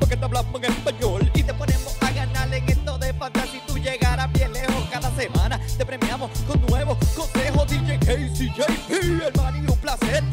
porque te hablamos en español y te ponemos a ganar en esto de fantasy. Tú llegarás bien lejos cada semana. Te premiamos con nuevos consejos. DJ Casey, JP, el Manny, un placer.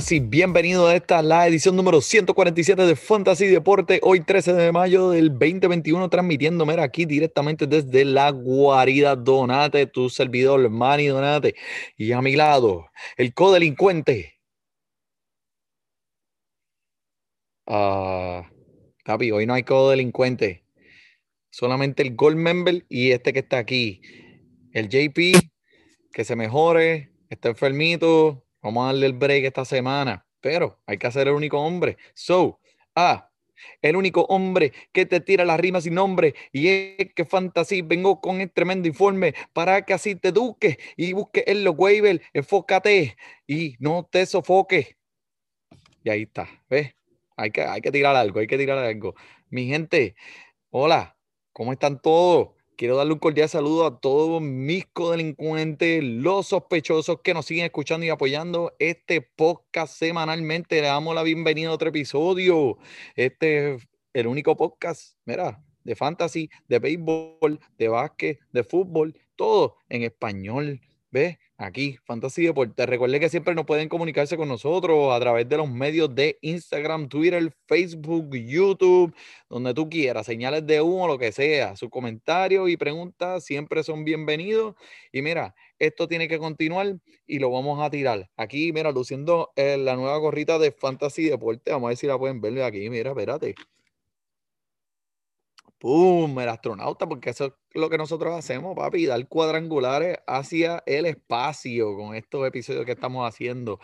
Buenas y bienvenidos a esta la edición número 147 de Fantasy Deporte, hoy 13 de mayo del 2021, transmitiéndome aquí directamente desde la guarida. Donate, tu servidor Manny Donate, y a mi lado, el codelincuente. Ah, papi, hoy no hay codelincuente, solamente el Gold Member y este que está aquí, el JP, que se mejore, está enfermito, vamos a darle el break esta semana, pero hay que hacer el único hombre. So, ah, el único hombre que te tira las rimas sin nombre y es que fantasy vengo con el tremendo informe para que así te eduques y busques en los waivers, enfócate y no te sofoques. Y ahí está, ¿ves? Hay que, hay que tirar algo, hay que tirar algo. Mi gente, hola, ¿cómo están todos? Quiero darle un cordial saludo a todos mis codelincuentes, los sospechosos que nos siguen escuchando y apoyando este podcast semanalmente. Le damos la bienvenida a otro episodio. Este es el único podcast, mira, de fantasy, de béisbol, de básquet, de fútbol, todo en español. ¿Ves? Aquí, Fantasy Deporte. Recuerde que siempre nos pueden comunicarse con nosotros a través de los medios de Instagram, Twitter, Facebook, YouTube, donde tú quieras, señales de humo, lo que sea. Sus comentarios y preguntas siempre son bienvenidos. Y mira, esto tiene que continuar y lo vamos a tirar. Aquí, mira, luciendo eh, la nueva gorrita de Fantasy Deporte. Vamos a ver si la pueden ver aquí. Mira, espérate. ¡Pum! El astronauta, porque eso es lo que nosotros hacemos, papi, dar cuadrangulares hacia el espacio con estos episodios que estamos haciendo.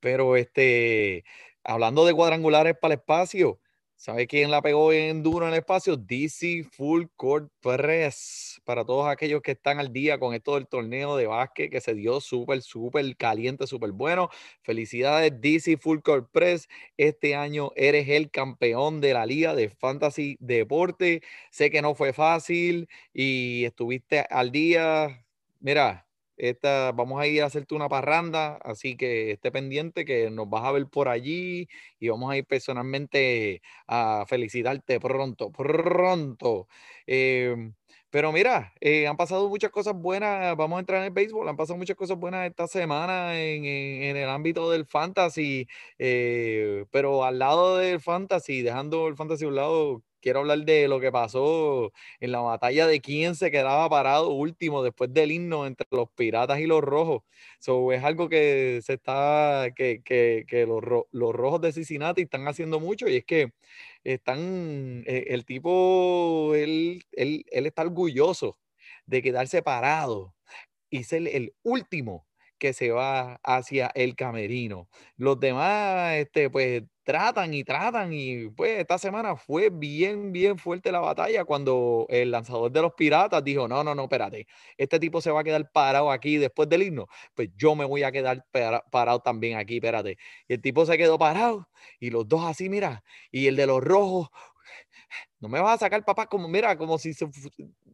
Pero este, hablando de cuadrangulares para el espacio, ¿sabe quién la pegó bien duro en el espacio? DC Full Court Press. Para todos aquellos que están al día con esto del torneo de básquet que se dio súper, súper caliente, súper bueno. Felicidades, DC Full Court Press. Este año eres el campeón de la liga de Fantasy Deporte. Sé que no fue fácil y estuviste al día. Mira, esta, vamos a ir a hacerte una parranda, así que esté pendiente que nos vas a ver por allí y vamos a ir personalmente a felicitarte pronto, pronto. Em, pero mira, eh, han pasado muchas cosas buenas, vamos a entrar en el béisbol, han pasado muchas cosas buenas esta semana en el ámbito del fantasy, eh, pero al lado del fantasy, dejando el fantasy a un lado, quiero hablar de lo que pasó en la batalla de quién se quedaba parado último después del himno entre los piratas y los rojos. So, es algo que se está, que, que, que los, los rojos de Cincinnati están haciendo mucho y es que están, eh, el tipo, él, él, él está orgulloso de quedarse parado y ser el último que se va hacia el camerino. Los demás, este, pues tratan y tratan y pues esta semana fue bien, bien fuerte la batalla cuando el lanzador de los piratas dijo, no, no, no, espérate, este tipo se va a quedar parado aquí después del himno, pues yo me voy a quedar para- parado también aquí, espérate. Y el tipo se quedó parado y los dos así, mira, y el de los rojos, no me vas a sacar, papá, como, mira, como si se,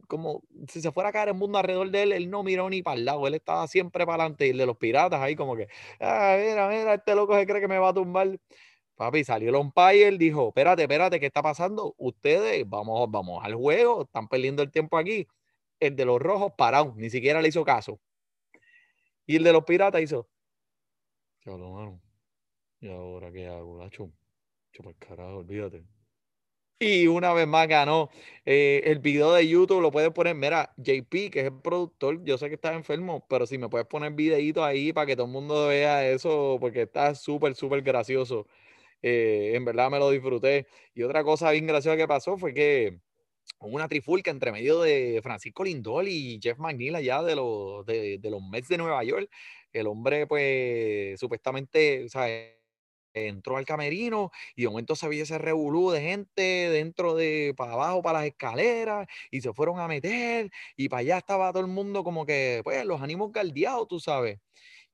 como si se fuera a caer el mundo alrededor de él, él no miró ni para el lado, él estaba siempre para adelante, y el de los piratas ahí como que, ah, mira, mira, este loco se cree que me va a tumbar. Papi, salió el umpire, dijo, espérate, espérate, ¿qué está pasando? Ustedes, vamos, vamos al juego, están perdiendo el tiempo aquí. El de los rojos parado, ni siquiera le hizo caso. Y el de los piratas hizo, Diablo, mano. ¿Y ahora qué hago, gacho? Chupa el carajo, olvídate. Y una vez más ganó. Eh, el video de YouTube lo puedes poner, mira, JP, que es el productor, yo sé que estás enfermo, pero si me puedes poner videito ahí para que todo el mundo vea eso, porque está súper, súper gracioso. Eh, en verdad me lo disfruté. Y otra cosa bien graciosa que pasó fue que una trifulca entre medio de Francisco Lindol y Jeff McNeil allá de los, de, de los Mets de Nueva York. El hombre, pues, supuestamente, o sea, entró al camerino y de momento se vio ese revolú de gente dentro de, para abajo, para las escaleras, y se fueron a meter, y para allá estaba todo el mundo como que, pues, los ánimos galdeados, tú sabes.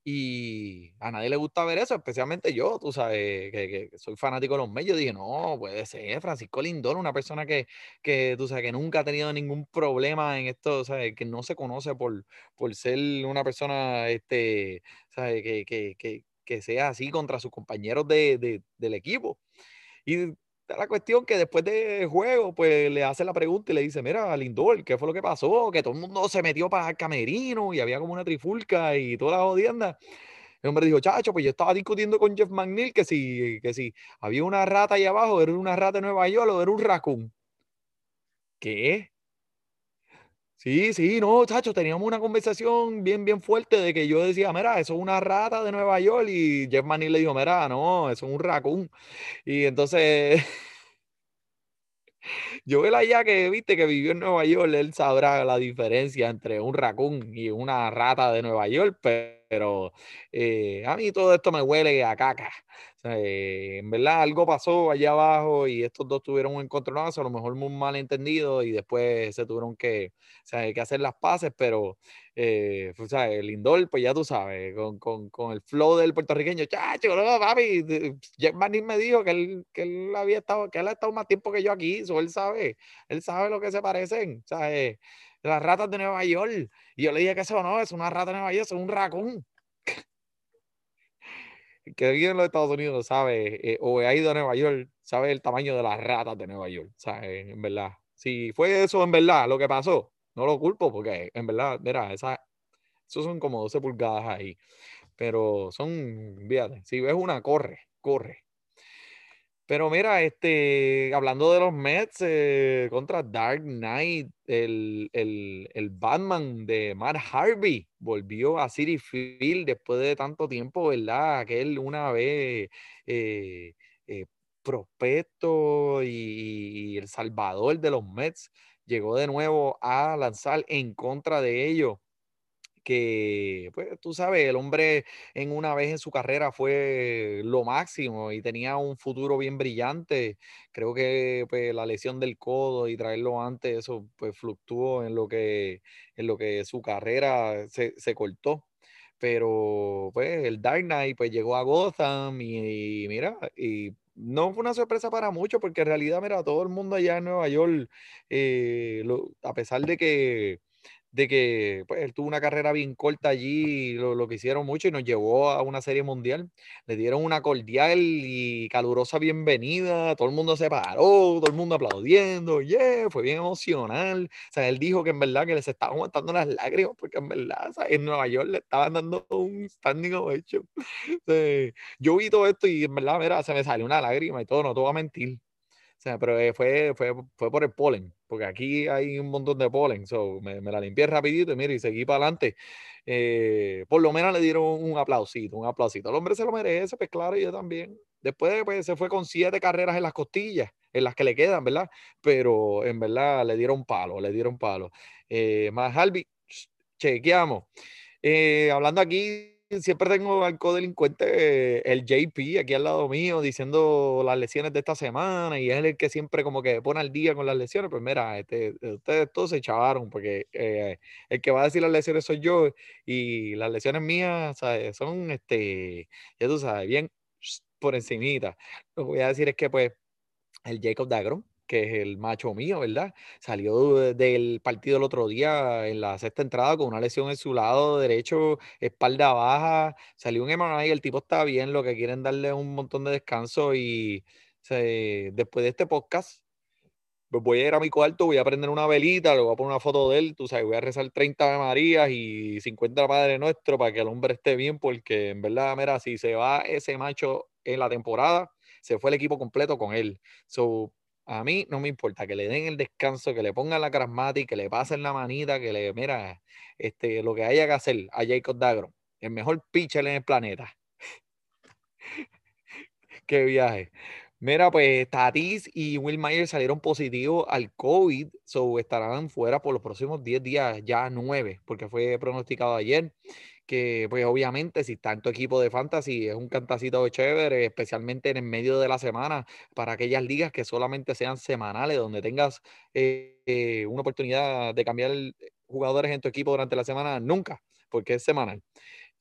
Y a nadie le gusta ver eso, especialmente yo, tú sabes, que, soy fanático de los medios. Dije, no, puede ser Francisco Lindor, una persona que, que, tú sabes, que nunca ha tenido ningún problema en esto, ¿sabes? que no se conoce por, por ser una persona, este, ¿sabes? Que, que, que, que sea así contra sus compañeros de, del equipo. Y la cuestión que después del juego, pues le hace la pregunta y le dice, mira, Lindor, ¿qué fue lo que pasó? Que todo el mundo se metió para el camerino y había como una trifulca y toda la jodienda. El hombre dijo, chacho, pues yo estaba discutiendo con Jeff McNeil que si, que si había una rata ahí abajo, era una rata de Nueva York o era un raccoon. ¿Qué? Sí, sí, no, chacho, teníamos una conversación bien, bien fuerte de que yo decía, mira, eso es una rata de Nueva York y Jeff Manning le dijo, mira, no, eso es un raccoon. Y entonces, yo él allá que, viste, que vivió en Nueva York, él sabrá la diferencia entre un raccoon y una rata de Nueva York, pero eh, a mí todo esto me huele a caca. Eh, en verdad algo pasó allá abajo y estos dos tuvieron un encontronazo, a lo mejor muy mal entendido y después se tuvieron que, que hacer las paces, pero eh, pues, el Lindor, pues ya tú sabes, con, con, con, el flow del puertorriqueño, chacho, no, papi, Jeff Manning me dijo que él, que él había estado, que él ha estado más tiempo que yo aquí, eso él sabe, él sabe lo que se parecen, ¿sabes? Las ratas de Nueva York. Y yo le dije que eso no, es una rata de Nueva York, es un raccoon que alguien en los Estados Unidos sabe, eh, o ha ido a Nueva York, sabe el tamaño de las ratas de Nueva York, ¿sabes? En verdad. Si fue eso en verdad lo que pasó, no lo culpo porque en verdad, mira, esa, esos son como 12 pulgadas ahí. Pero son, fíjate, si ves una, corre, corre. Pero mira, este, hablando de los Mets eh, contra Dark Knight, el, el, Batman de Matt Harvey volvió a City Field después de tanto tiempo, ¿verdad? Que una vez eh, eh, prospecto y, y, el salvador de los Mets llegó de nuevo a lanzar en contra de ellos que, pues tú sabes, el hombre en una vez en su carrera fue lo máximo y tenía un futuro bien brillante. Creo que pues, la lesión del codo y traerlo antes, eso pues fluctuó en lo que, en lo que su carrera se, se cortó. Pero pues el Dark Knight pues llegó a Gotham y, mira, y no fue una sorpresa para muchos porque en realidad, mira, todo el mundo allá en Nueva York, eh, a pesar de que de que pues, él tuvo una carrera bien corta allí, lo, lo que hicieron mucho y nos llevó a una serie mundial. Le dieron una cordial y calurosa bienvenida, todo el mundo se paró, todo el mundo aplaudiendo, yeah, fue bien emocional. O sea, él dijo que en verdad que les estaba aguantando las lágrimas porque en verdad en Nueva York le estaban dando un standing ovation. yo vi todo esto y en verdad, se me salió una lágrima y todo, no te voy a mentir. Sea, pero eh, fue, fue, fue por el polen, porque aquí hay un montón de polen. So, me, me la limpié rapidito y mira, y seguí para adelante. Eh, por lo menos le dieron un aplausito, un aplausito. El hombre se lo merece, pues claro, yo también. Después pues, se fue con siete carreras en las costillas, en las que le quedan, ¿verdad? Pero en verdad le dieron palo, le dieron palo. Eh, más Harvey, chequeamos. Hablando aquí siempre tengo al codelincuente, el JP, aquí al lado mío, diciendo las lesiones de esta semana, y es el que siempre como que pone al día con las lesiones. Pues mira, este, ustedes todos se echaron, porque eh, el que va a decir las lesiones soy yo, y las lesiones mías son, este, ya tú sabes, bien por encimita. Lo que voy a decir es que pues el Jacob Dagron, que es el macho mío, ¿verdad? Salió del partido el otro día en la sexta entrada con una lesión en su lado derecho, espalda baja, salió un y el tipo está bien, lo que quieren darle un montón de descanso y después de este podcast, pues voy a ir a mi cuarto, voy a prender una velita, le voy a poner una foto de él, tú sabes, voy a rezar 30 de Marías y 50 Padre Nuestro para que el hombre esté bien, porque en verdad, mira, si se va ese macho en la temporada, se fue el equipo completo con él. So, A mí no me importa que le den el descanso, que le pongan la y que le pasen la manita, que le, mira, este, lo que haya que hacer a Jacob Dagron, el mejor pitcher en el planeta. Qué viaje. Mira, pues Tatis y Will Myers salieron positivos al COVID, so estarán fuera por los próximos 10 días, ya 9, porque fue pronosticado ayer. Que, pues, obviamente, si está en tu equipo de fantasy, es un cantacito chévere, especialmente en el medio de la semana, para aquellas ligas que solamente sean semanales, donde tengas eh, eh, una oportunidad de cambiar jugadores en tu equipo durante la semana, nunca, porque es semanal.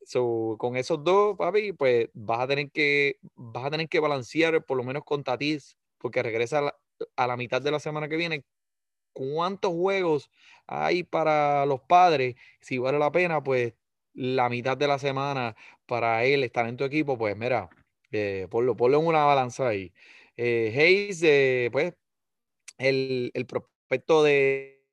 So, con esos dos, papi, pues vas a tener que, vas a tener que balancear por lo menos con Tatis, porque regresa a la, mitad de la semana que viene. ¿Cuántos juegos hay para los padres? Si vale la pena, pues la mitad de la semana para él estar en tu equipo, pues mira, eh, ponlo, en una balanza ahí. Eh, Hayes, eh, pues, el, el prospecto de,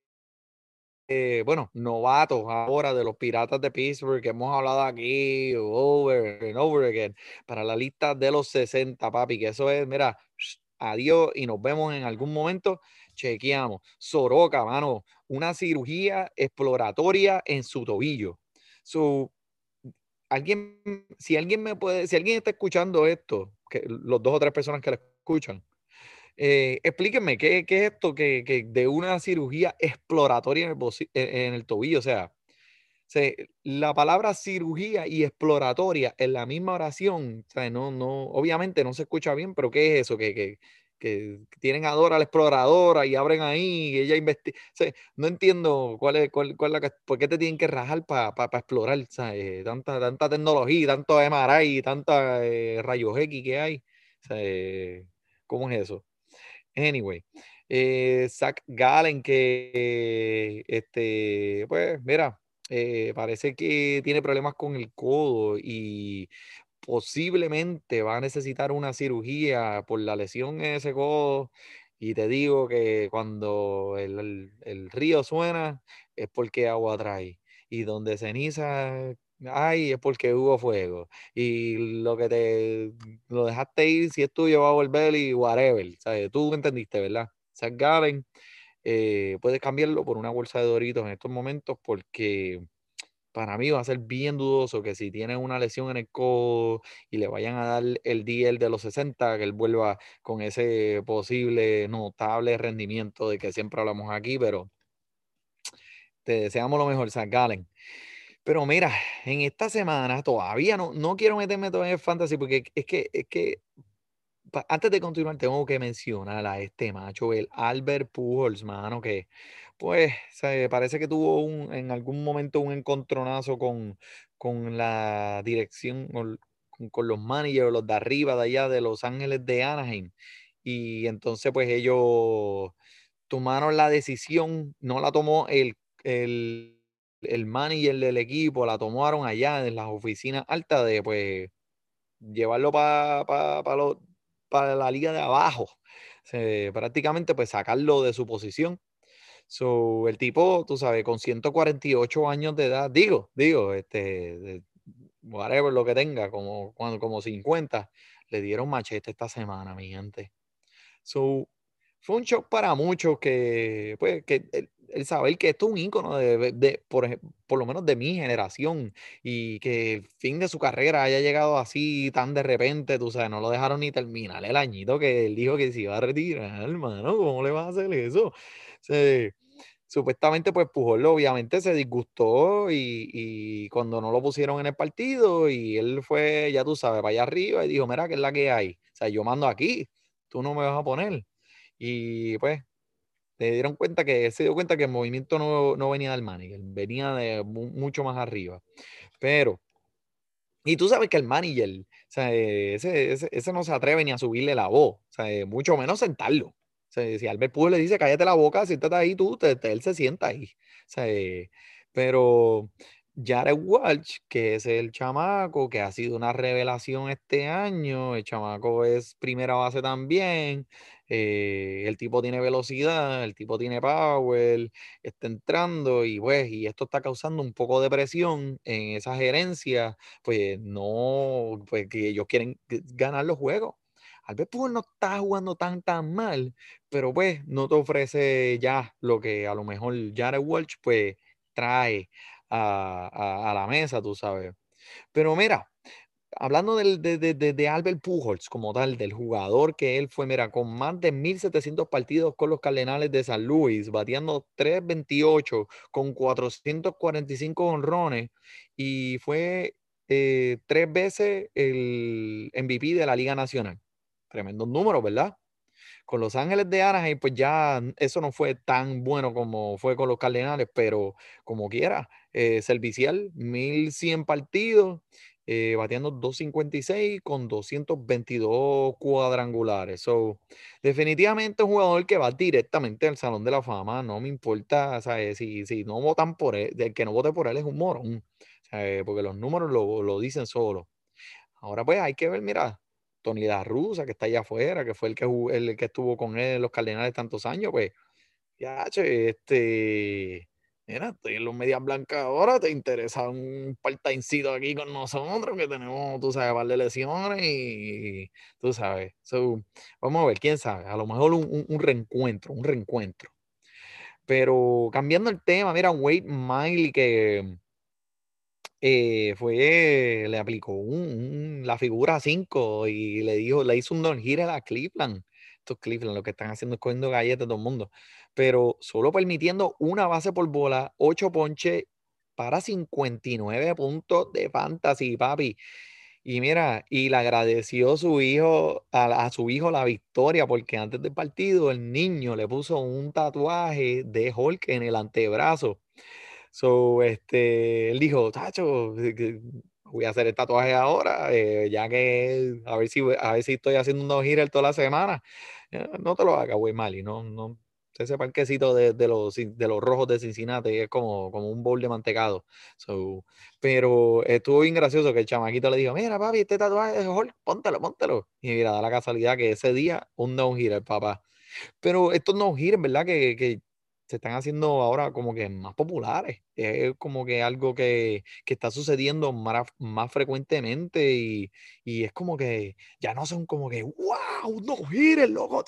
eh, bueno, novatos ahora de los Piratas de Pittsburgh que hemos hablado aquí over and over again para la lista de los 60, papi, que eso es, mira, adiós y nos vemos en algún momento. Chequeamos. Soroka, mano, una cirugía exploratoria en su tobillo. Su, alguien, si alguien me puede, si alguien está escuchando esto, que los dos o tres personas que lo escuchan, eh, explíquenme, ¿qué, ¿qué, es esto que, que, de una cirugía exploratoria en el, en el tobillo? O sea, la palabra cirugía y exploratoria en la misma oración, o sea, no, no, obviamente no se escucha bien, pero ¿qué es eso? Que, que, tienen a Dora la exploradora y abren ahí y ella investiga. No entiendo cuál es, cuál, cuál la, por qué te tienen que rajar para explorar, sea, eh, tanta, tanta tecnología, tanto MRI, tanta eh, rayos X que hay. ¿Cómo es eso? Anyway, eh, Zach Gallen, que este, pues mira, eh, parece que tiene problemas con el codo y posiblemente va a necesitar una cirugía por la lesión en ese codo. Y te digo que cuando el, el río suena es porque agua trae. Y donde ceniza Ay, es porque hubo fuego. Y lo que te lo dejaste ir, si es tuyo, va a volver y whatever. ¿sabes? Tú entendiste, ¿verdad? Zach Gallen, eh, puedes cambiarlo por una bolsa de doritos en estos momentos porque para mí va a ser bien dudoso que si tiene una lesión en el codo y le vayan a dar el DL de los 60, que él vuelva con ese posible notable rendimiento de que siempre hablamos aquí, pero te deseamos lo mejor, Zach Gallen. Pero mira, en esta semana todavía no, no quiero meterme todavía en fantasy porque es que, es que antes de continuar tengo que mencionar a este macho, el Albert Pujols, mano, que pues parece que tuvo en algún momento un encontronazo con, con la dirección, con, con los managers, los de arriba, de allá, de Los Ángeles de Anaheim. Y entonces pues ellos tomaron la decisión, no la tomó el, el el manager del equipo la tomaron allá en las oficinas altas de pues llevarlo para para la liga de abajo. prácticamente pues sacarlo de su posición. So, el tipo, tú sabes, con 148 años de edad, digo, digo, este, whatever lo que tenga, como, como 50, le dieron machete esta semana, mi gente. So, fue un shock para muchos que, pues, que el saber que esto es un ícono de, por, por, lo menos de mi generación y que el fin de su carrera haya llegado así tan de repente, tú sabes, no lo dejaron ni terminar el añito que él dijo que se iba a retirar, hermano, ¿cómo le vas a hacer eso? supuestamente pues Pujol obviamente se disgustó y, y, cuando no lo pusieron en el partido y él fue, ya tú sabes, para allá arriba y dijo, mira, ¿qué es la que hay? O sea, yo mando aquí, tú no me vas a poner. Y pues te dieron cuenta que se dio cuenta que el movimiento no, no venía del manager, venía de mucho más arriba. Pero, y tú sabes que el manager, o sea, ese, ese, no se atreve ni a subirle la voz, o sea, mucho menos sentarlo. O sea, si Albert Pujols le dice cállate la boca, siéntate ahí tú, te, él se sienta ahí. O sea, pero Jared Walsh, que es el chamaco que ha sido una revelación este año, el chamaco es primera base también, eh, el tipo tiene velocidad, el tipo tiene power, está entrando y pues, y esto está causando un poco de presión en esa gerencia, pues no, pues que ellos quieren ganar los juegos. Albert Pujols no está jugando tan tan mal, pero pues no te ofrece ya lo que a lo mejor Jared Walsh pues trae a, la mesa, tú sabes. Pero mira, hablando de- de- de Albert Pujols como tal, del jugador que él fue, mira, con más de 1.700 partidos con los Cardenales de San Luis, bateando 328 con 445 honrones y fue eh, tres veces el MVP de la Liga Nacional. Tremendos números, ¿verdad? Con Los Ángeles de Anaheim, pues ya eso no fue tan bueno como fue con los Cardenales, pero como quiera, eh, servicial, 1100 partidos, eh, bateando 256 con 222 cuadrangulares. So, definitivamente un jugador que va directamente al Salón de la Fama, no me importa, ¿sabes? Si, si no votan por él, el que no vote por él es un morón, ¿sabes? porque los números lo, lo dicen solo. Ahora pues hay que ver, mira, Tony La Russa, que está allá afuera, que fue el que, el que estuvo con él en los Cardenales tantos años, pues, ya, che, este, mira, estoy en los Medias Blancas ahora, te interesa un part-timecito aquí con nosotros, que tenemos, tú sabes, par de lesiones y, tú sabes, so, vamos a ver, quién sabe, a lo mejor un, un- un reencuentro, un reencuentro. Pero cambiando el tema, mira, Wade Miley que eh, fue, le aplicó la figura 5 y le dijo, le hizo un don a Cleveland. Estos Cleveland lo que están haciendo es cogiendo galletas a todo el mundo. Pero solo permitiendo una base por bola, 8 ponches para 59 puntos de fantasy, papi. Y mira, y le agradeció su hijo, a, a su hijo la victoria, porque antes del partido el niño le puso un tatuaje de Hulk en el antebrazo. So, este, él dijo, Tacho, voy a hacer el tatuaje ahora, eh, ya que a ver si, a ver si estoy haciendo un no-hitter toda la semana. Eh, No te lo hagas, güey, Mali, no, no. Ese parquecito de, de los, de los rojos de Cincinnati es como, como un bowl de mantecado. So, pero estuvo bien gracioso que el chamaquito le dijo, mira, papi, este tatuaje es Hulk, póntelo, póntelo. Y mira, da la casualidad que ese día un no-hitter, papá. Pero estos no-hitters, ¿verdad? Que, que se están haciendo ahora como que más populares. Es como que algo que, que está sucediendo más, más frecuentemente y, y es como que ya no son como que, wow, no-hitter, loco.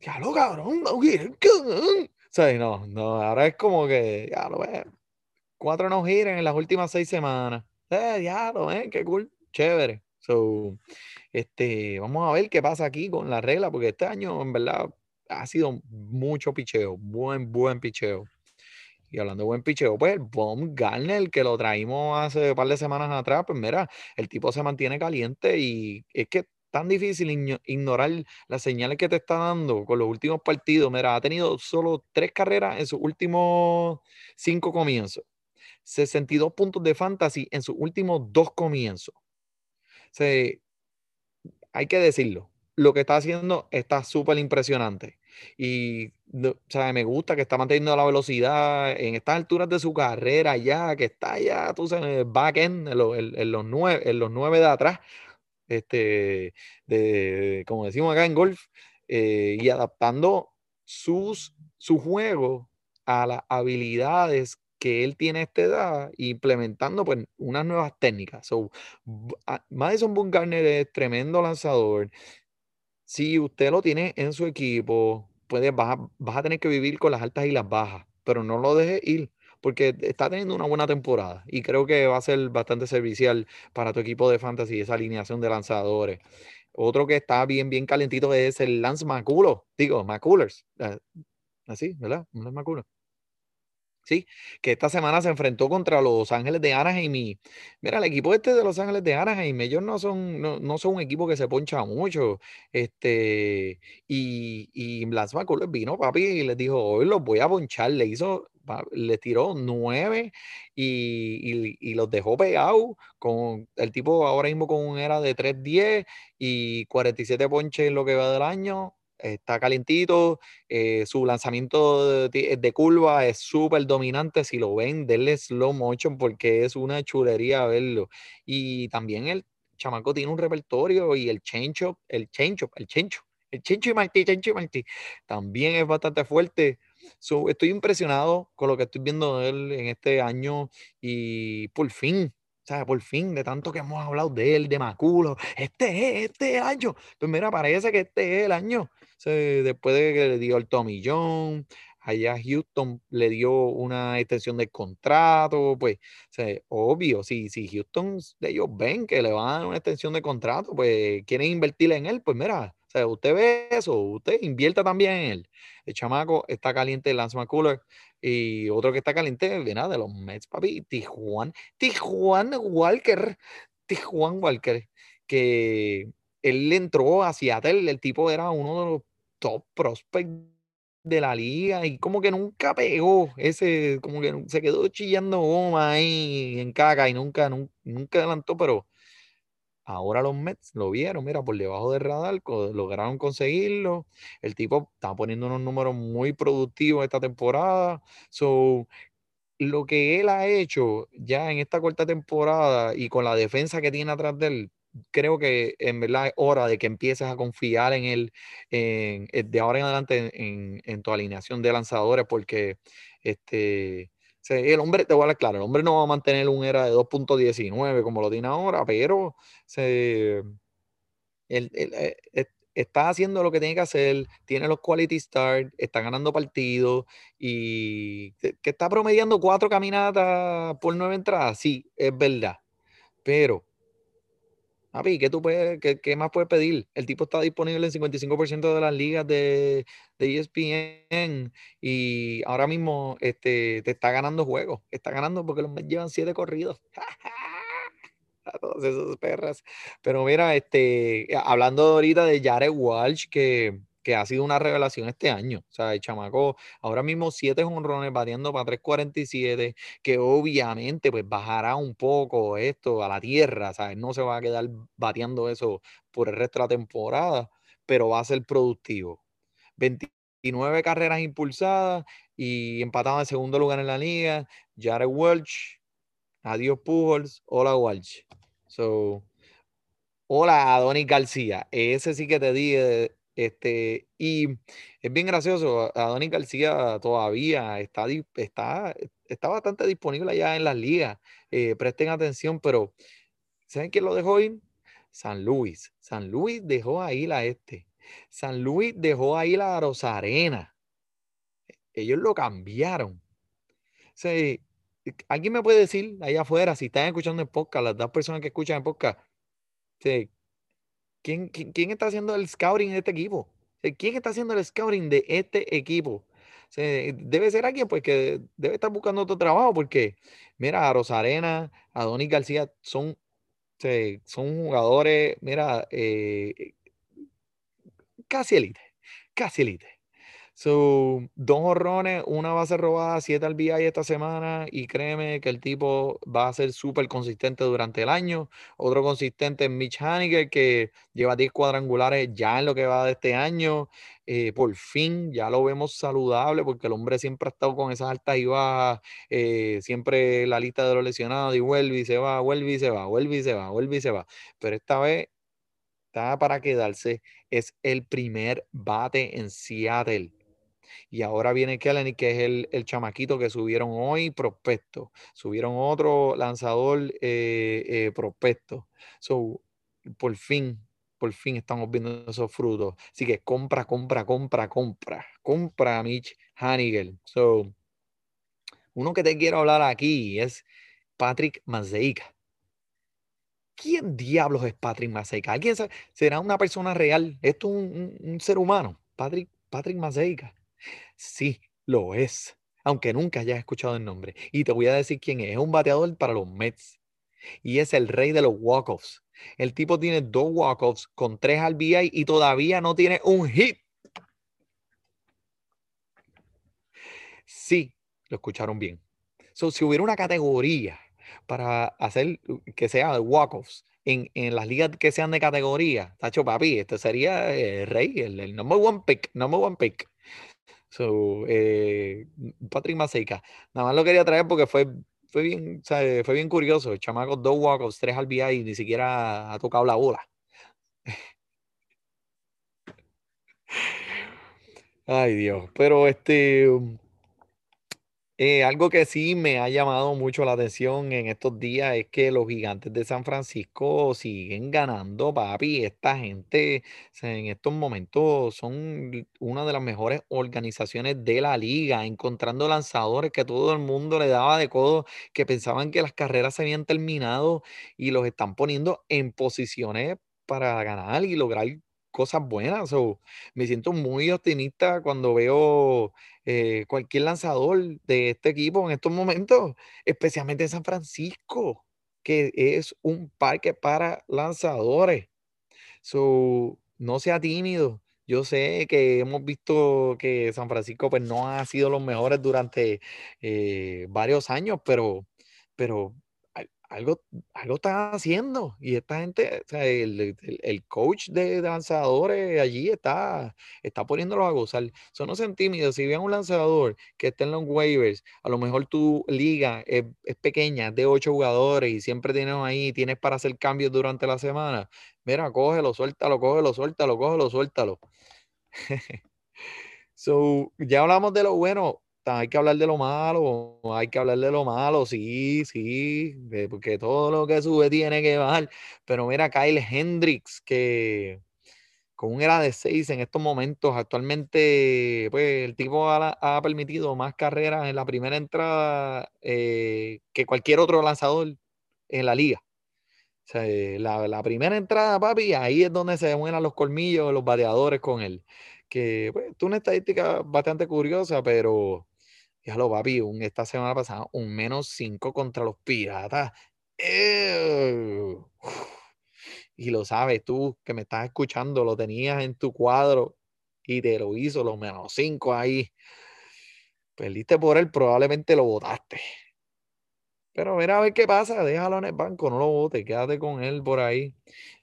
Ya lo cabrón, no-hitter. cabrón". ¿Sabes? No, no, ahora es como que, ya lo ves, cuatro no-hitters en las últimas seis semanas. Eh, ya lo ves, qué cool, chévere. So, este, vamos a ver qué pasa aquí con la regla, porque este año en verdad ha sido mucho picheo, buen, buen picheo. Y hablando de buen picheo, pues Bomb Garner, que lo traímos hace un par de semanas atrás, pues mira, el tipo se mantiene caliente y es que tan difícil igno- ignorar las señales que te está dando con los últimos partidos. Mira, ha tenido solo tres carreras en sus últimos cinco comienzos. 62 puntos de fantasy en sus últimos dos comienzos. O hay que decirlo. Lo que está haciendo está súper impresionante. Y o sea, me gusta que está manteniendo la velocidad en estas alturas de su carrera ya, que está ya, tú sabes, en el back end, en, lo- en- en los nueve, en los nueve de atrás, este, de, como decimos acá en golf, eh, y adaptando sus, su juego a las habilidades que él tiene a esta edad, implementando pues unas nuevas técnicas. So, B- a- Madison Bumgarner es tremendo lanzador. Si usted lo tiene en su equipo, puede, vas, a, vas a tener que vivir con las altas y las bajas, pero no lo dejes ir, porque está teniendo una buena temporada y creo que va a ser bastante servicial para tu equipo de fantasy, esa alineación de lanzadores. Otro que está bien, bien calentito es el Lance McCullers, digo, McCullers, eh, así, ¿verdad? Lance McCullers. Sí, que esta semana se enfrentó contra los Ángeles de Anaheim y mira, el equipo este de los Ángeles de Anaheim, ellos no son, no, no son un equipo que se poncha mucho, este, y, y Lance McCullers vino, papi, y les dijo, hoy los voy a ponchar, le hizo, le tiró nueve y, y- y los dejó pegados, con el tipo ahora mismo con un era de 3.10 y 47 ponches en lo que va del año, está calentito, eh, su lanzamiento de, de curva es súper dominante. Si lo ven, denle slow motion porque es una chulería verlo. Y también el chamaco tiene un repertorio y el change up, el change up, el change up, el change y Martí, change y Martí, también es bastante fuerte. So, estoy impresionado con lo que estoy viendo de él en este año y por fin, o sea, por fin, de tanto que hemos hablado de él, de Maculo, este es, este es el año. Pues mira, parece que este es el año. O sea, después de que le dio el Tommy John, allá Houston le dio una extensión del contrato, pues, obvio, si, si Houston, ellos ven que le van a dar una extensión de contrato, pues quieren invertir en él, pues mira, usted ve eso, usted invierta también en él. El chamaco está caliente, Lance McCullers, y otro que está caliente, de de los Mets, papi, Tijuan, Tijuan Walker, Tijuan Walker, que él entró a Seattle, el tipo era uno de los top prospects de la liga y como que nunca pegó ese, como que se quedó chillando goma ahí en caca y nunca, nunca, adelantó, pero ahora los Mets lo vieron, mira, por debajo del radar, lograron conseguirlo. El tipo está poniendo unos números muy productivos esta temporada. So, lo que él ha hecho ya en esta cuarta temporada y con la defensa que tiene atrás de él, creo que en verdad es hora de que empieces a confiar en él eh, de ahora en adelante en, tu alineación de lanzadores, porque este, el hombre, te voy a claro, el hombre no va a mantener un era de 2.19 como lo tiene ahora, pero se, él, eh, está haciendo lo que tiene que hacer, tiene los quality start, está ganando partidos y que está promediando cuatro caminatas por nueve entradas, sí, es verdad, pero ¿qué, tú puedes, qué, más puedes pedir? El tipo está disponible en 55% de las ligas de, de, ESPN y ahora mismo este, te está ganando juegos. Está ganando porque los llevan siete corridos. A todas esas perras. Pero mira, este, hablando ahorita de Jared Walsh, que que ha sido una revelación este año. O sea, chamaco ahora mismo siete honrones batiendo para 3.47, que obviamente pues bajará un poco esto a la tierra, ¿sabes? No se va a quedar bateando eso por el resto de la temporada, pero va a ser productivo. 29 carreras impulsadas y empatado en segundo lugar en la liga. Jared Welch, adiós Pujols, hola Welch. So, hola Adonis García, ese sí que te dije este, y es bien gracioso, Adonis García todavía está, está, está bastante disponible allá en las ligas. Eh, presten atención, pero ¿saben quién lo dejó ir? San Luis. San Luis dejó ahí la este. San Luis dejó ahí la Rosarena. Ellos lo cambiaron. ¿Alguien me puede decir allá afuera, si están escuchando el podcast, las dos personas que escuchan el podcast, ¿Quién, quién, está haciendo el scouting de este equipo? ¿Quién está haciendo el scouting de este equipo? debe ser alguien pues que debe estar buscando otro trabajo porque mira a Rosarena, a Donny García son, son jugadores, mira, eh, casi elite, casi elite. So, dos horrones, una base robada, siete al BI esta semana y créeme que el tipo va a ser súper consistente durante el año. Otro consistente es Mitch Haniger que lleva 10 cuadrangulares ya en lo que va de este año. Eh, por fin ya lo vemos saludable porque el hombre siempre ha estado con esas altas y bajas, eh, siempre la lista de los lesionados y vuelve y se va, vuelve y se va, vuelve y se va, vuelve y se va. Pero esta vez está para quedarse. Es el primer bate en Seattle y ahora viene Kelleny, que es el, el, chamaquito que subieron hoy, prospecto. Subieron otro lanzador eh, eh, prospecto. So, por fin, por fin estamos viendo esos frutos. Así que compra, compra, compra, compra. Compra a Mitch Hanigel. So, uno que te quiero hablar aquí es Patrick Mazeica. ¿Quién diablos es Patrick Mazeica? ¿Alguien? ¿Será una persona real? ¿Esto es un, un, ser humano? Patrick, Patrick. Sí, lo es, aunque nunca hayas escuchado el nombre. Y te voy a decir quién es. Es un bateador para los Mets. Y es el rey de los walk-offs. El tipo tiene dos walk-offs con tres RBI y todavía no tiene un hit. Sí, lo escucharon bien. si hubiera una categoría para hacer que sea walk-offs en, las ligas que sean de categoría, Tacho Papi, este sería el rey, el, el number one pick, number one pick. So, eh, Patrick Maseca. Nada más lo quería traer porque fue, fue, bien, fue bien curioso. El chamaco, dos walk tres al y ni siquiera ha tocado la bola. Ay, Dios. Pero este. Eh, algo que sí me ha llamado mucho la atención en estos días es que los gigantes de San Francisco siguen ganando, papi. Esta gente, en estos momentos son una de las mejores organizaciones de la liga, encontrando lanzadores que todo el mundo le daba de codo, que pensaban que las carreras se habían terminado y los están poniendo en posiciones para ganar y lograr cosas buenas. So, me siento muy optimista cuando veo eh, cualquier lanzador de este equipo en estos momentos, especialmente en San Francisco, que es un parque para lanzadores. So, no sea tímido. Yo sé que hemos visto que San Francisco pues, no ha sido los mejores durante eh, varios años, pero, pero algo, algo están haciendo. Y esta gente, el, el- coach de lanzadores allí está, está poniéndolos a gozar. So, no sean tímidos. Si ven un lanzador que está en los waivers, a lo mejor tu liga es, es pequeña, de ocho jugadores y siempre tienes ahí, tienes para hacer cambios durante la semana. Mira, cógelo, suéltalo, cógelo, suéltalo, cógelo, suéltalo. So, ya hablamos de lo bueno, hay que hablar de lo malo, hay que hablar de lo malo, sí, sí, porque todo lo que sube tiene que bajar. Pero mira, Kyle Hendricks, que con un era de 6 en estos momentos, actualmente, pues el tipo ha, ha permitido más carreras en la primera entrada eh, que cualquier otro lanzador en la liga. O sea, eh, la, la primera entrada, papi, ahí es donde se demuestran los colmillos los bateadores con él. Que pues, es una estadística bastante curiosa, pero lo papi, un, esta semana pasada, un menos 5 contra los piratas. Y lo sabes tú que me estás escuchando, lo tenías en tu cuadro y te lo hizo, los menos 5 ahí. Perdiste por él, probablemente lo votaste. Pero mira a ver qué pasa, déjalo en el banco, no lo botes, quédate con él por ahí.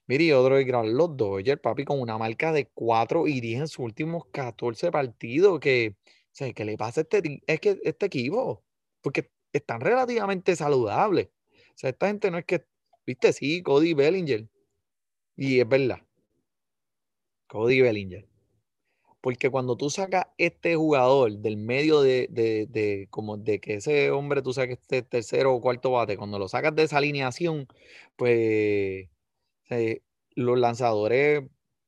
Mire, otro gran los Dodgers, papi, con una marca de 4 y 10 en sus últimos 14 partidos. Que, sea, ¿qué le pasa a este, es que este equipo? Porque están relativamente saludables. O sea, esta gente no es que, viste, sí, Cody Bellinger. Y es verdad, Cody Bellinger. Porque cuando tú sacas este jugador del medio de, de, de- como de que ese hombre tú saques este tercero o cuarto bate, cuando lo sacas de esa alineación, pues eh, los lanzadores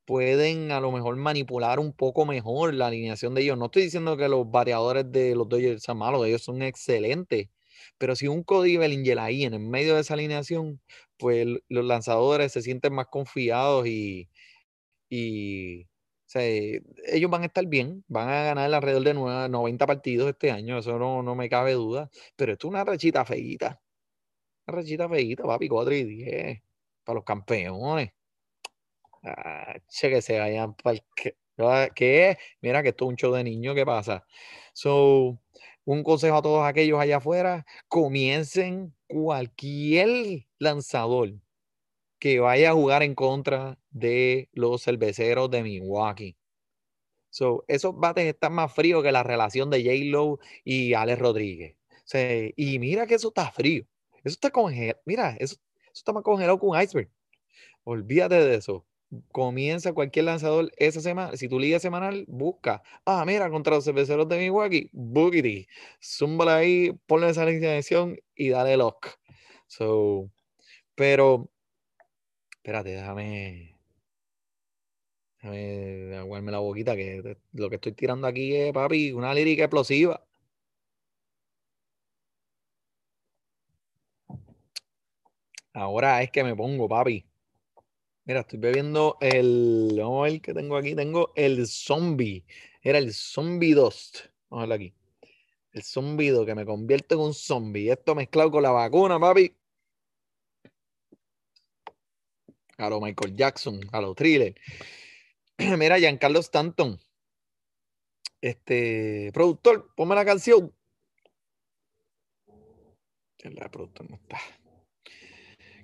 pueden a lo mejor manipular un poco mejor la alineación de ellos. No estoy diciendo que los bateadores de los Dodgers sean malos, ellos son excelentes. Pero si un Cody Bellinger ahí en el medio de esa alineación, pues los lanzadores se sienten más confiados y, y eh, ellos van a estar bien, van a ganar alrededor de nueve- 90 partidos este año, eso no, no me cabe duda. Pero esto es una rachita feíta, una rachita feíta, papi, 4 y 10 para los campeones. Ah, che, que se vayan para ¿Qué? Mira que esto es un show de niños, ¿qué pasa? So, un consejo a todos aquellos allá afuera, comiencen cualquier lanzador que vaya a jugar en contra de los cerveceros de Milwaukee. So, esos bates están más fríos que la relación de J-Lo y Alex Rodríguez. O sea, y mira que eso está frío. Eso está congelado. Mira, eso, eso está más congelado que un iceberg. Olvídate de eso. Comienza cualquier lanzador esa semana. Si tu liga semanal, busca. Ah, mira, contra los cerveceros de Milwaukee, Boogity. Zúmbala ahí, ponle esa alineación y dale lock. So, pero, espérate, déjame, déjame aguarme la boquita, que lo que estoy tirando aquí es, papi, una lírica explosiva. Ahora es que me pongo, papi. Mira, estoy bebiendo el. Vamos a ver qué tengo aquí. Tengo el zombie. Era el zombie Dust. Vamos a verlo aquí. El zombido que me convierte en un zombie. Esto mezclado con la vacuna, papi. A lo Michael Jackson, a lo thriller. Mira, Giancarlo Stanton. Este, productor, ponme la canción. El productor no está.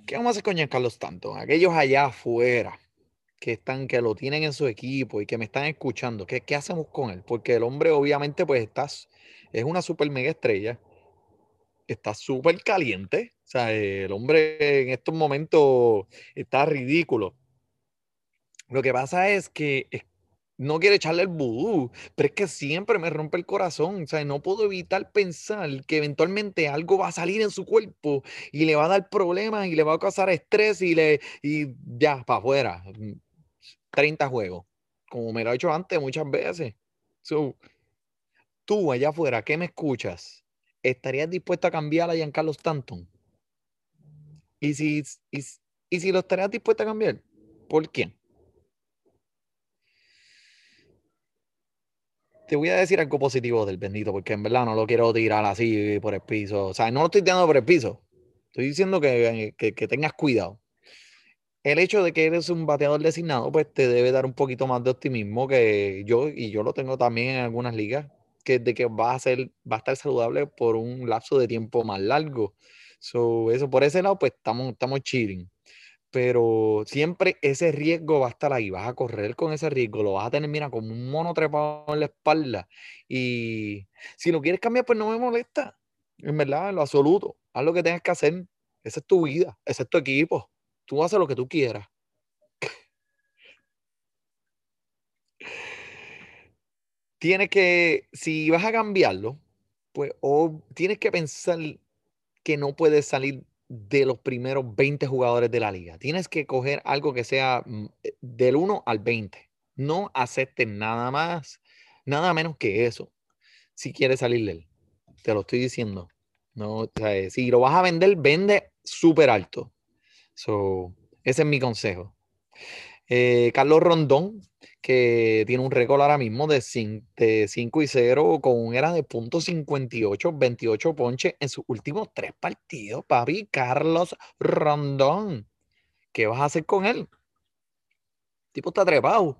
¿Qué vamos a hacer con Giancarlo Stanton? Aquellos allá afuera que están, que lo tienen en su equipo y que me están escuchando, ¿qué, qué hacemos con él? Porque el hombre, obviamente, pues estás, es una super mega estrella, está súper caliente. O sea, el hombre en estos momentos está ridículo. Lo que pasa es que no quiero echarle el vudú, pero es que siempre me rompe el corazón. O sea, no puedo evitar pensar que eventualmente algo va a salir en su cuerpo y le va a dar problemas y le va a causar estrés y, le, y ya, para afuera. 30 juegos, como me lo he hecho antes muchas veces. So, tú allá afuera, ¿qué me escuchas? ¿Estarías dispuesto a cambiar a Giancarlo Stanton? ¿Y si, y, y si lo estarías dispuesto a cambiar? ¿Por quién? Te voy a decir algo positivo del bendito, porque en verdad no lo quiero tirar así por el piso. O sea, no lo estoy tirando por el piso. Estoy diciendo que, que, que tengas cuidado. El hecho de que eres un bateador designado, pues te debe dar un poquito más de optimismo que yo, y yo lo tengo también en algunas ligas, que de que va a ser, va a estar saludable por un lapso de tiempo más largo. So, eso por ese lado, pues estamos, estamos chilling pero siempre ese riesgo va a estar ahí, vas a correr con ese riesgo, lo vas a tener, mira, como un mono trepado en la espalda. Y si no quieres cambiar, pues no me molesta, en verdad, en lo absoluto. Haz lo que tengas que hacer, esa es tu vida, ese es tu equipo, tú haces lo que tú quieras. Tienes que, si vas a cambiarlo, pues o tienes que pensar que no puedes salir de los primeros 20 jugadores de la liga. Tienes que coger algo que sea mm, eh, del 1 al 20. No aceptes nada más, nada menos que eso. Si quieres salir de él. Te lo estoy diciendo. No, si lo vas a vender, vende súper alto. So, ese es mi consejo. Eh, Carlos Rondón, que tiene un récord ahora mismo de 5, y 0 con un era de .58, 28 ponches en sus últimos tres partidos, papi. Carlos Rondón. ¿Qué vas a hacer con él? El tipo está trepado.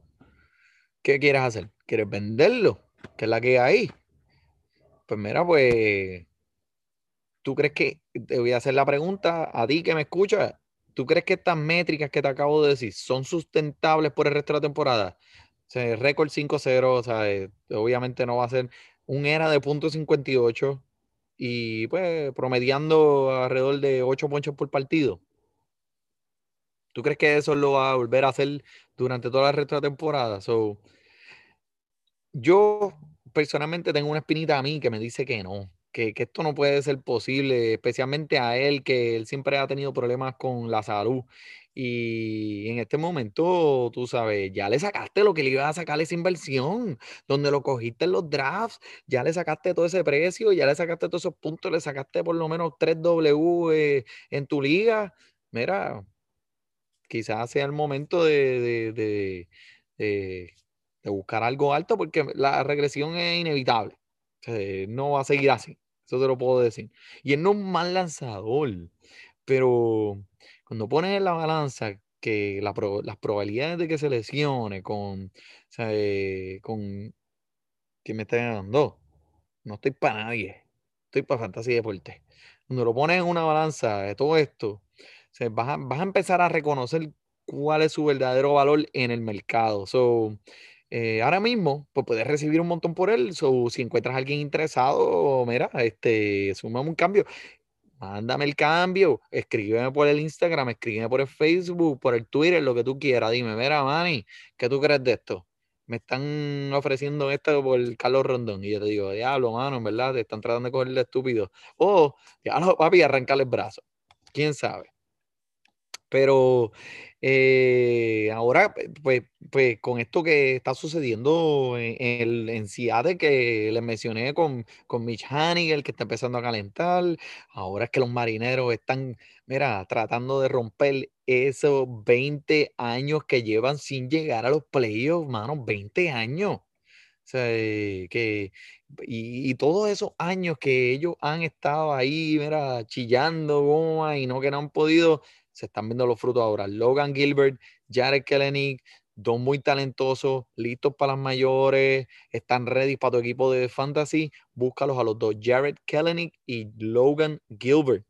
¿Qué quieres hacer? ¿Quieres venderlo? ¿Qué es la que hay? Pues mira, pues, ¿tú crees que, te voy a hacer la pregunta a ti que me escuchas, ¿Tú crees que estas métricas que te acabo de decir son sustentables por el resto de la temporada? O récord 5-0, o sea, eh, obviamente no va a ser un era de punto 58 y pues promediando alrededor de 8 ponches por partido. ¿Tú crees que eso lo va a volver a hacer durante toda la resto de la temporada? So, yo personalmente tengo una espinita a mí que me dice que no que, esto no puede ser posible, especialmente a él, que él siempre ha tenido problemas con la salud. Y en este momento, tú sabes, ya le sacaste lo que le iba a sacar esa inversión, donde lo cogiste en los drafts, ya le sacaste todo ese precio, ya le sacaste todos esos puntos, le sacaste por lo menos 3 W eh, en tu liga. Mira, quizás sea el momento de, de buscar algo alto porque la regresión es inevitable. no va a seguir así. Eso te lo puedo decir. Y él no es un mal lanzador, pero cuando pones en la balanza que las probabilidades de que se lesione con, eh, con que me está ganando, no estoy para nadie. Estoy para fantasía y deporte. Cuando lo pones en una balanza de todo esto, vas, a, vas, a, empezar a reconocer cuál es su verdadero valor en el mercado. So, eh, ahora mismo, pues puedes recibir un montón por él. o si encuentras a alguien interesado, mira, este, sumame un cambio. Mándame el cambio, escríbeme por el Instagram, escríbeme por el Facebook, por el Twitter, lo que tú quieras. Dime, mira, Manny, ¿qué tú crees de esto? Me están ofreciendo esto por Carlos Rondón. Y yo te digo, diablo, mano, en verdad, te están tratando de cogerle estúpido. O, diablo, papi, arrancarle el brazo. ¿Quién sabe? Pero eh, ahora, pues, pues con esto que está sucediendo en, el, en Seattle, que les mencioné con, con Mitch Haniger, que está empezando a calentar, ahora es que los marineros están, mira, tratando de romper esos 20 años que llevan sin llegar a los playoffs, mano, 20 años. O sea, eh, que, y, y, todos esos años que ellos han estado ahí, mira, chillando goma y no que no han podido se están viendo los frutos ahora. Logan Gilbert, Jared Kellenick, dos muy talentosos, listos para las mayores, están ready para tu equipo de fantasy. Búscalos a los dos, Jared Kellenick y Logan Gilbert.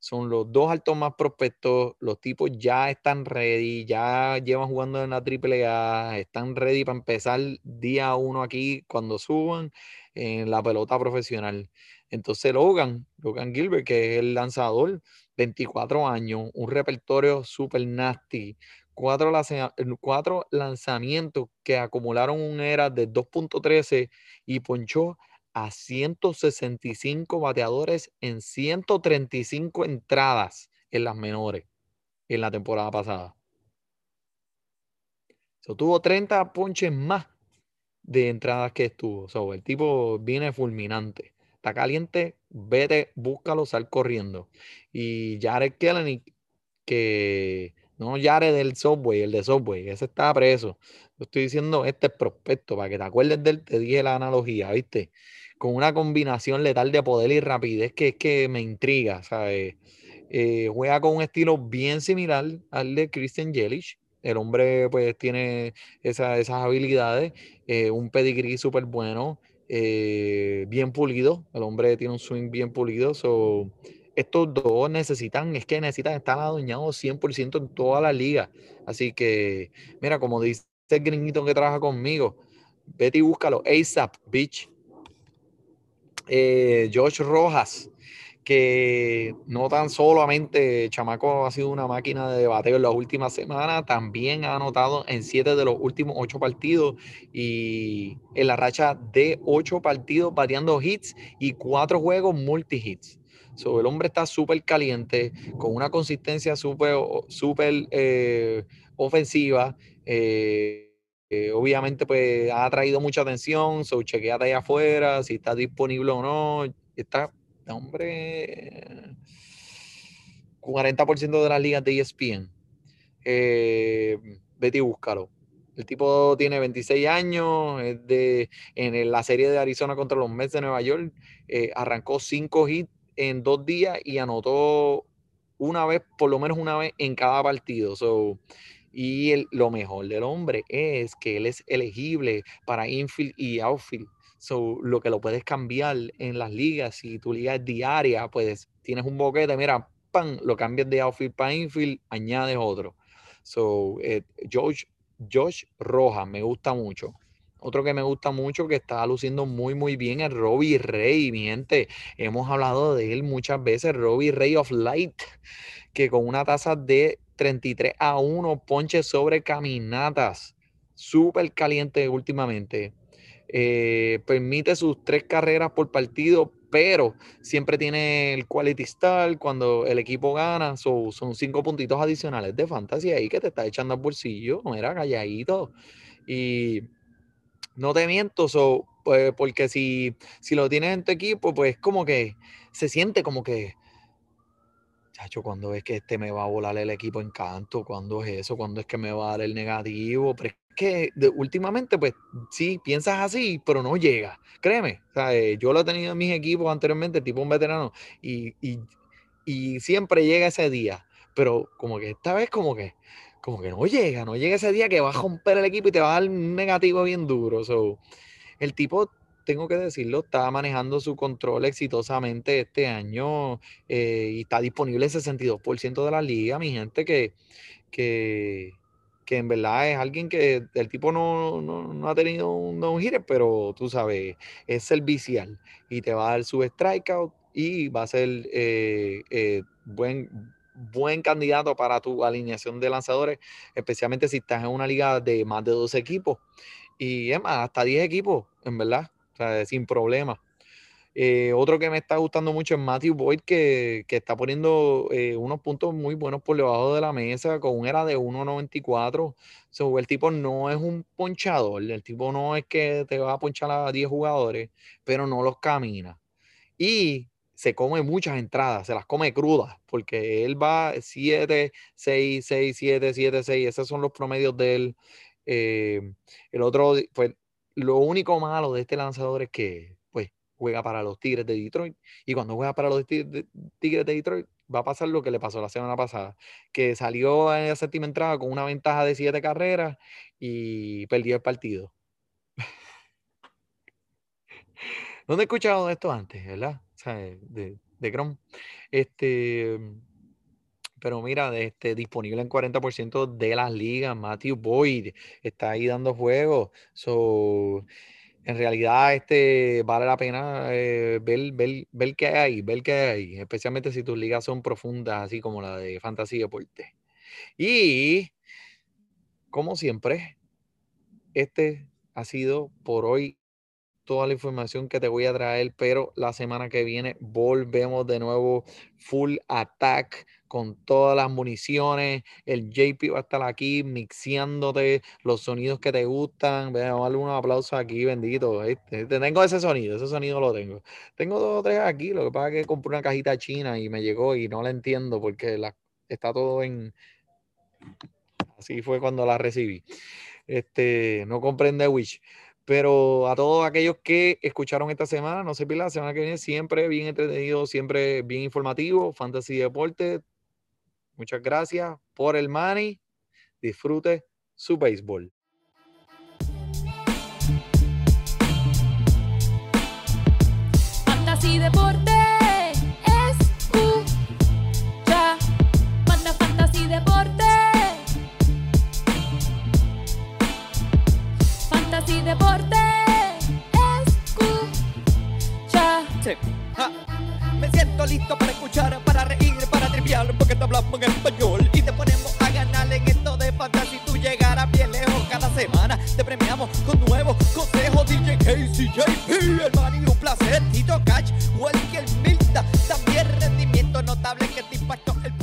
Son los dos altos más prospectos. Los tipos ya están ready, ya llevan jugando en la AAA, están ready para empezar día uno aquí cuando suban en la pelota profesional. Entonces Logan, Logan Gilbert, que es el lanzador, 24 años, un repertorio super nasty, cuatro, lanza- cuatro lanzamientos que acumularon un era de 2.13 y ponchó a 165 bateadores en 135 entradas en las menores en la temporada pasada. So, tuvo 30 ponches más de entradas que estuvo. So, el tipo viene fulminante. Caliente, vete, búscalo, sal corriendo. Y Jared Kelly, que no Jared del Subway, el de Subway, ese está preso. Yo estoy diciendo este prospecto, para que te acuerdes de él, te dije la analogía, ¿viste? Con una combinación letal de poder y rapidez que es que me intriga, ¿sabes? Eh, juega con un estilo bien similar al de Christian Yelich. El hombre pues tiene esa- esas habilidades, eh, un pedigrí súper bueno, eh, bien pulido. El hombre tiene un swing bien pulido. So, estos dos necesitan, es que necesitan estar adueñados 100% en toda la liga. Así que, mira, como dice el gringuito que trabaja conmigo, vete y búscalo, ASAP, bitch. Eh, Josh Rojas, que no tan solamente Chamaco ha sido una máquina de bateo en las últimas semanas, también ha anotado en siete de los últimos ocho partidos y en la racha de ocho partidos bateando hits y cuatro juegos multi-hits. So, el hombre está súper caliente, con una consistencia súper súper, eh, ofensiva. eh, eh, obviamente, pues ha atraído mucha atención. So, chequeate allá afuera si está disponible o no. Está, hombre, 40% de las ligas de ESPN. Eh, vete búscalo. El tipo tiene 26 años, es de, en la serie de Arizona contra los Mets de Nueva York, eh, arrancó cinco hits en dos días y anotó una vez, por lo menos una vez en cada partido. So, y lo mejor del hombre es que él es elegible para infield y outfield. So, lo que lo puedes cambiar en las ligas, si tu liga es diaria, pues tienes un boquete, mira, pan, lo cambias de outfield para infield, añades otro. So, eh, Josh, Josh Rojas me gusta mucho. Otro que me gusta mucho que está luciendo muy, muy bien es Robbie Rey, mi gente. Hemos hablado de él muchas veces, Robbie Rey of Light, que con una tasa de 33 a 1, ponche sobre caminatas, súper caliente últimamente. Eh, permite sus tres carreras por partido, pero siempre tiene el quality star cuando el equipo gana. so- son cinco puntitos adicionales de fantasía ahí que te está echando al bolsillo. Era calladito. Y no te miento, so, pues, porque si, si lo tienes en tu equipo, pues como que se siente como que, chacho, cuando es que este me va a volar el equipo en canto, cuando es eso, cuando es que me va a dar el negativo, pero que de- últimamente, pues sí, piensas así, pero no llega, créeme, sea, eh, yo lo he tenido en mis equipos anteriormente, tipo un veterano, y, y, y siempre llega ese día, pero como que esta vez como que, como que no llega, no llega ese día que va a romper el equipo y te va a dar un negativo bien duro, so, el tipo, tengo que decirlo, está manejando su control exitosamente este año eh, y está disponible en 62% de la liga, mi gente, que, que, que en verdad es alguien que el tipo no, no, no ha tenido un no hitter, pero tú sabes, es servicial y te va a dar su strikeout y va a ser eh, eh, buen, buen candidato para tu alineación de lanzadores, especialmente si estás en una liga de más de 12 equipos. Y es más, hasta 10 equipos, en verdad, o sea, sin problema. Eh, otro que me está gustando mucho es Matthew Boyd, que, que está poniendo eh, unos puntos muy buenos por debajo de la mesa, con un era de 1.94. So, el tipo no es un ponchador, el tipo no es que te va a ponchar a 10 jugadores, pero no los camina. Y se come muchas entradas, se las come crudas, porque él va 7, 6, 6, 7, 7, 6, esos son los promedios de él. Eh, el otro, pues lo único malo de este lanzador es que juega para los Tigres de Detroit y cuando juega para los Tigres de, Detroit va a pasar lo que le pasó la semana pasada, que salió en la séptima entrada con una ventaja de siete carreras y perdió el partido. ¿No he escuchado esto antes, verdad? O sea, de, de. Este, pero mira, este, disponible en 40% de las ligas. Matthew Boyd está ahí dando juegos. So, en realidad este, vale la pena eh, ver, ver, ver qué hay ahí, ver qué hay especialmente si tus ligas son profundas, así como la de Fantasy Deporte. Y, como siempre, este ha sido por hoy toda la información que te voy a traer, pero la semana que viene volvemos de nuevo full attack con todas las municiones. El JP va a estar aquí mixeándote los sonidos que te gustan. Vamos a darle un aplauso aquí, bendito. Tengo ese sonido, ese sonido lo tengo. Tengo dos o tres aquí, lo que pasa es que compré una cajita china y me llegó y no la entiendo porque está todo en... Así fue cuando la recibí. Este, no comprende Wish. Pero a todos aquellos que escucharon esta semana, no se pierdan la semana que viene, siempre bien entretenido, siempre bien informativo, fantasy deporte. Muchas gracias por el money. Disfrute su béisbol. Fantasy Deporte escucha. Manda Fantasy Deporte. Fantasy Deporte escucha. Sí momento listo para escuchar, para reír, para triviar, porque te hablamos en español y te ponemos a ganar en esto de fantasía. Si tú llegaras bien lejos cada semana, te premiamos con nuevos consejos. DJ KCJP, el man y un placer, Tito Cash, Welker Milta, también rendimiento notable que te impactó el